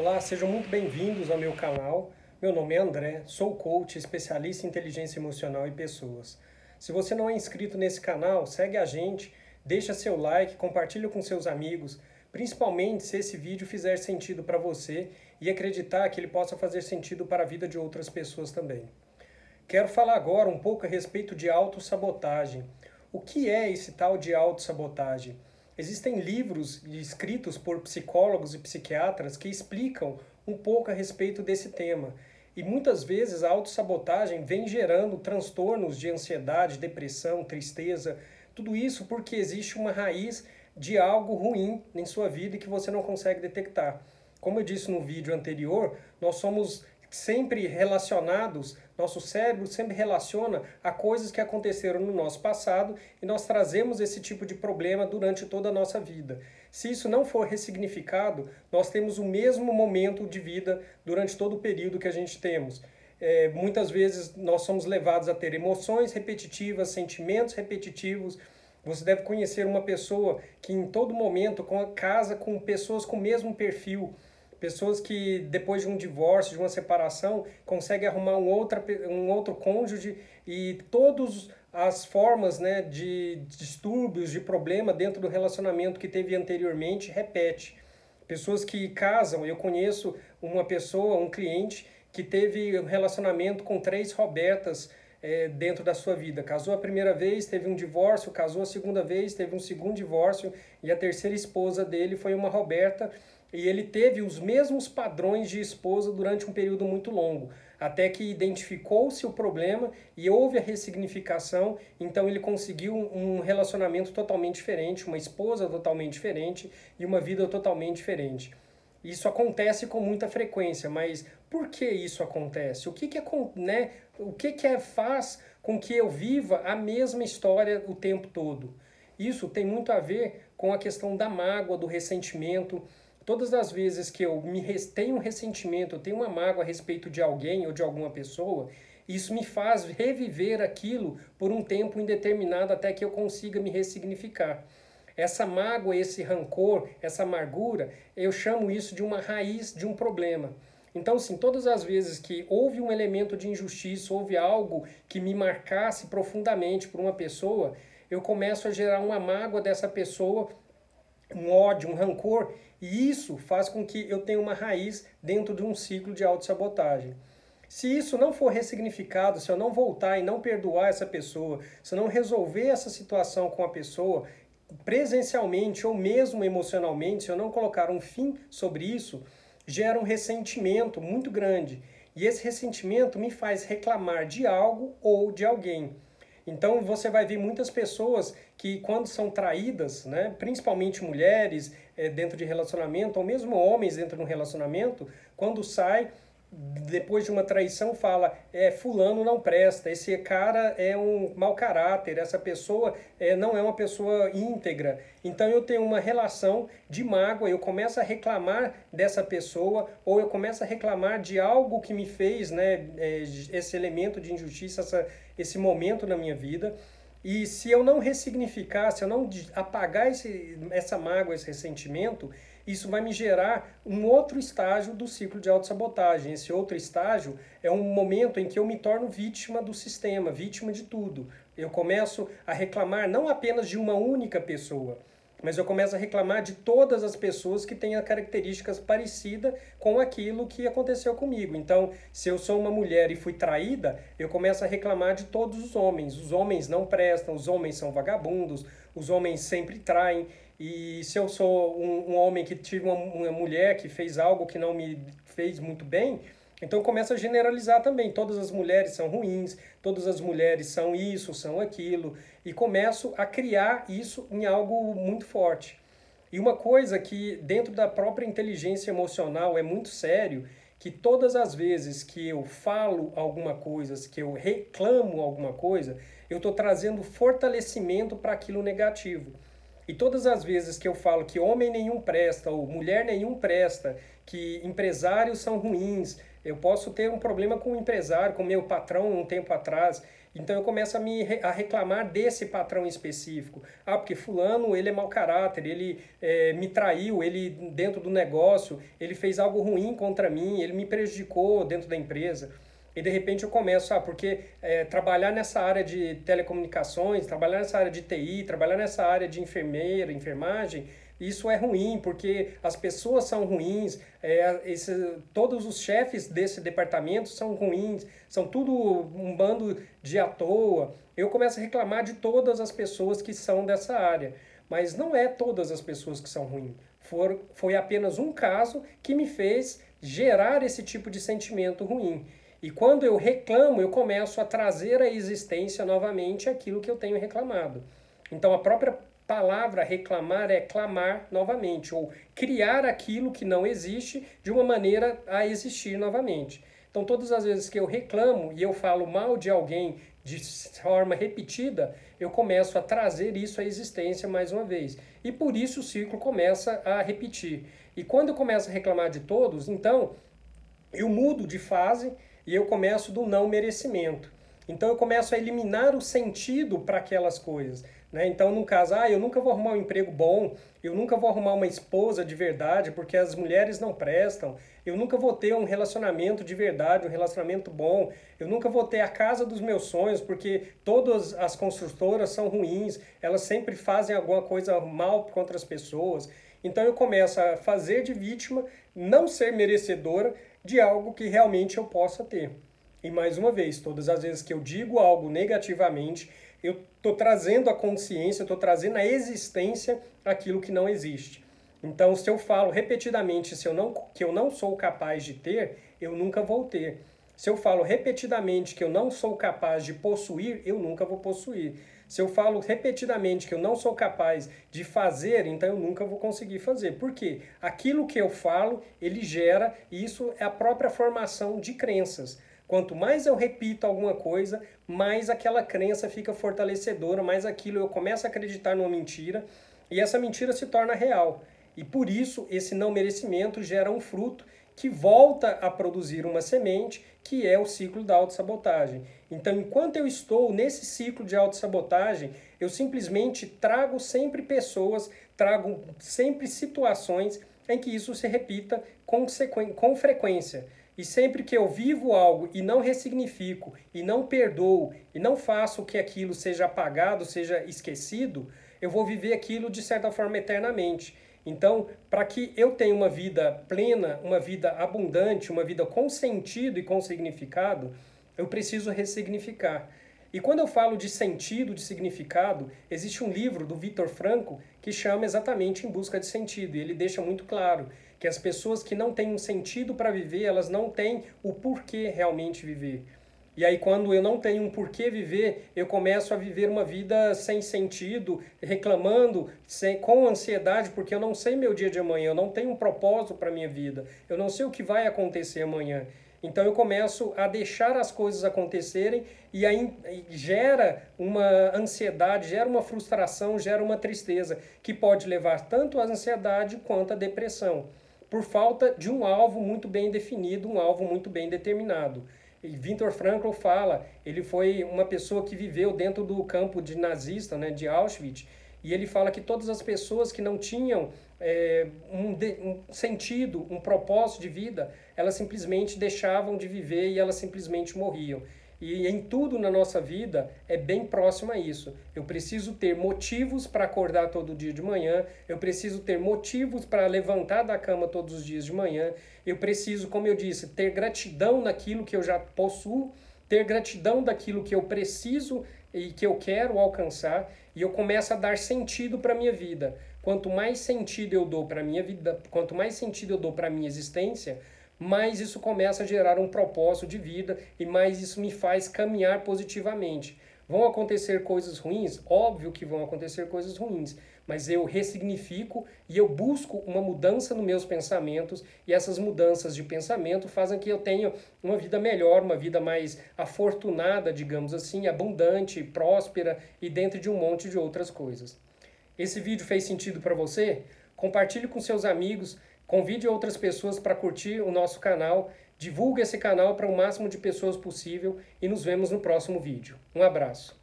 Olá, sejam muito bem-vindos ao meu canal. Meu nome é André, sou coach, especialista em inteligência emocional e pessoas. Se você não é inscrito nesse canal, segue a gente, deixa seu like, compartilha com seus amigos, principalmente se esse vídeo fizer sentido para você e acreditar que ele possa fazer sentido para a vida de outras pessoas também. Quero falar agora um pouco a respeito de autossabotagem. O que é esse tal de autossabotagem? Existem livros escritos por psicólogos e psiquiatras que explicam um pouco a respeito desse tema. E muitas vezes a autossabotagem vem gerando transtornos de ansiedade, depressão, tristeza, tudo isso porque existe uma raiz de algo ruim em sua vida que você não consegue detectar. Como eu disse no vídeo anterior, nós somos sempre relacionados, nosso cérebro sempre relaciona a coisas que aconteceram no nosso passado e nós trazemos esse tipo de problema durante toda a nossa vida. Se isso não for ressignificado, nós temos o mesmo momento de vida durante todo o período que a gente temos. É, muitas vezes nós somos levados a ter emoções repetitivas, sentimentos repetitivos. Você deve conhecer uma pessoa que em todo momento casa com pessoas com o mesmo perfil Pessoas que depois de um divórcio, de uma separação, conseguem arrumar um, outra, um outro cônjuge e todas as formas né, de distúrbios, de problema dentro do relacionamento que teve anteriormente, repete. Pessoas que casam, eu conheço uma pessoa, um cliente, que teve um relacionamento com três Robertas é, dentro da sua vida. Casou a primeira vez, teve um divórcio, casou a segunda vez, teve um segundo divórcio, e a terceira esposa dele foi uma Roberta e ele teve os mesmos padrões de esposa durante um período muito longo, até que identificou-se o problema e houve a ressignificação, então ele conseguiu um relacionamento totalmente diferente, uma esposa totalmente diferente e uma vida totalmente diferente. Isso acontece com muita frequência, mas por que isso acontece? O que que, é, né, o que, que é, faz com que eu viva a mesma história o tempo todo? Isso tem muito a ver com a questão da mágoa, do ressentimento, Todas as vezes que eu me tenho um ressentimento, eu tenho uma mágoa a respeito de alguém ou de alguma pessoa, isso me faz reviver aquilo por um tempo indeterminado até que eu consiga me ressignificar. Essa mágoa, esse rancor, essa amargura, eu chamo isso de uma raiz de um problema. Então, sim, todas as vezes que houve um elemento de injustiça, houve algo que me marcasse profundamente por uma pessoa, eu começo a gerar uma mágoa dessa pessoa, um ódio, um rancor, e isso faz com que eu tenha uma raiz dentro de um ciclo de autossabotagem. Se isso não for ressignificado, se eu não voltar e não perdoar essa pessoa, se eu não resolver essa situação com a pessoa presencialmente ou mesmo emocionalmente, se eu não colocar um fim sobre isso, gera um ressentimento muito grande. E esse ressentimento me faz reclamar de algo ou de alguém. Então você vai ver muitas pessoas que quando são traídas, né, principalmente mulheres é, dentro de relacionamento, ou mesmo homens dentro de um relacionamento, quando sai depois de uma traição fala é fulano não presta esse cara é um mau caráter essa pessoa é, não é uma pessoa íntegra. Então eu tenho uma relação de mágoa eu começo a reclamar dessa pessoa ou eu começo a reclamar de algo que me fez né é, esse elemento de injustiça essa, esse momento na minha vida e se eu não ressignificar se eu não apagar esse, essa mágoa esse ressentimento isso vai me gerar um outro estágio do ciclo de autossabotagem. Esse outro estágio é um momento em que eu me torno vítima do sistema, vítima de tudo. Eu começo a reclamar não apenas de uma única pessoa, mas eu começo a reclamar de todas as pessoas que têm características parecidas com aquilo que aconteceu comigo. Então, se eu sou uma mulher e fui traída, eu começo a reclamar de todos os homens. Os homens não prestam, os homens são vagabundos, os homens sempre traem. E se eu sou um, um homem que tive uma, uma, mulher que fez algo que não me fez muito bem, então começa a generalizar também. Todas as mulheres são ruins, todas as mulheres são isso, são aquilo. E começo a criar isso em algo muito forte. E uma coisa que dentro da própria inteligência emocional é muito sério, que todas as vezes que eu falo alguma coisa, que eu reclamo alguma coisa, eu estou trazendo fortalecimento para aquilo negativo. E todas as vezes que eu falo que homem nenhum presta ou mulher nenhum presta, que empresários são ruins, eu posso ter um problema com o empresário, com o meu patrão um tempo atrás, então eu começo a me a reclamar desse patrão específico. Ah, porque fulano ele é mau caráter, ele é, me traiu, ele dentro do negócio, ele fez algo ruim contra mim, ele me prejudicou dentro da empresa. E de repente eu começo, ah, porque é, trabalhar nessa área de telecomunicações, trabalhar nessa área de TI, trabalhar nessa área de enfermeira, enfermagem, isso é ruim, porque as pessoas são ruins, é, esse, todos os chefes desse departamento são ruins, são tudo um bando de à toa. Eu começo a reclamar de todas as pessoas que são dessa área, mas não é todas as pessoas que são ruins. For, foi apenas um caso que me fez gerar esse tipo de sentimento ruim. E quando eu reclamo, eu começo a trazer à existência novamente aquilo que eu tenho reclamado. Então a própria palavra reclamar é clamar novamente, ou criar aquilo que não existe de uma maneira a existir novamente. Então, todas as vezes que eu reclamo e eu falo mal de alguém de forma repetida, eu começo a trazer isso à existência mais uma vez. E por isso o ciclo começa a repetir. E quando eu começo a reclamar de todos, então eu mudo de fase e eu começo do não merecimento. Então eu começo a eliminar o sentido para aquelas coisas. Né? Então, no caso, ah, eu nunca vou arrumar um emprego bom, eu nunca vou arrumar uma esposa de verdade, porque as mulheres não prestam, eu nunca vou ter um relacionamento de verdade, um relacionamento bom, eu nunca vou ter a casa dos meus sonhos, porque todas as construtoras são ruins, elas sempre fazem alguma coisa mal contra as pessoas. Então eu começo a fazer de vítima, não ser merecedora de algo que realmente eu possa ter. E mais uma vez, todas as vezes que eu digo algo negativamente, eu estou trazendo a consciência, estou trazendo a existência aquilo que não existe. Então, se eu falo repetidamente se eu não, que eu não sou capaz de ter, eu nunca vou ter. Se eu falo repetidamente que eu não sou capaz de possuir, eu nunca vou possuir. Se eu falo repetidamente que eu não sou capaz de fazer, então eu nunca vou conseguir fazer. Por quê? Aquilo que eu falo, ele gera, e isso é a própria formação de crenças. Quanto mais eu repito alguma coisa, mais aquela crença fica fortalecedora, mais aquilo eu começo a acreditar numa mentira e essa mentira se torna real. E por isso esse não merecimento gera um fruto que volta a produzir uma semente, que é o ciclo da autossabotagem. Então, enquanto eu estou nesse ciclo de autossabotagem, eu simplesmente trago sempre pessoas, trago sempre situações em que isso se repita com, com frequência. E sempre que eu vivo algo e não ressignifico, e não perdoo, e não faço que aquilo seja apagado, seja esquecido, eu vou viver aquilo de certa forma eternamente. Então, para que eu tenha uma vida plena, uma vida abundante, uma vida com sentido e com significado, eu preciso ressignificar. E quando eu falo de sentido, de significado, existe um livro do Vitor Franco que chama exatamente Em Busca de Sentido, e ele deixa muito claro que as pessoas que não têm um sentido para viver, elas não têm o porquê realmente viver. E aí, quando eu não tenho um porquê viver, eu começo a viver uma vida sem sentido, reclamando, sem, com ansiedade, porque eu não sei meu dia de amanhã, eu não tenho um propósito para minha vida, eu não sei o que vai acontecer amanhã. Então eu começo a deixar as coisas acontecerem e aí gera uma ansiedade, gera uma frustração, gera uma tristeza que pode levar tanto à ansiedade quanto à depressão por falta de um alvo muito bem definido, um alvo muito bem determinado. E Viktor Frankl fala, ele foi uma pessoa que viveu dentro do campo de nazista, né, de Auschwitz, e ele fala que todas as pessoas que não tinham é, um, de, um, sentido, um propósito de vida, elas simplesmente deixavam de viver e elas simplesmente morriam. E em tudo na nossa vida é bem próximo a isso. Eu preciso ter motivos para acordar todo dia de manhã, eu preciso ter motivos para levantar da cama todos os dias de manhã, eu preciso, como eu disse, ter gratidão naquilo que eu já possuo, ter gratidão daquilo que eu preciso e que eu quero alcançar, e eu começo a dar sentido para a minha vida. Quanto mais sentido eu dou para a minha vida, quanto mais sentido eu dou para a minha existência, mais isso começa a gerar um propósito de vida e mais isso me faz caminhar positivamente. Vão acontecer coisas ruins? Óbvio que vão acontecer coisas ruins, mas eu ressignifico e eu busco uma mudança nos meus pensamentos e essas mudanças de pensamento fazem que eu tenha uma vida melhor, uma vida mais afortunada, digamos assim, abundante, próspera e dentro de um monte de outras coisas. Esse vídeo fez sentido para você? Compartilhe com seus amigos, convide outras pessoas para curtir o nosso canal, divulgue esse canal para o máximo de pessoas possível e nos vemos no próximo vídeo. Um abraço.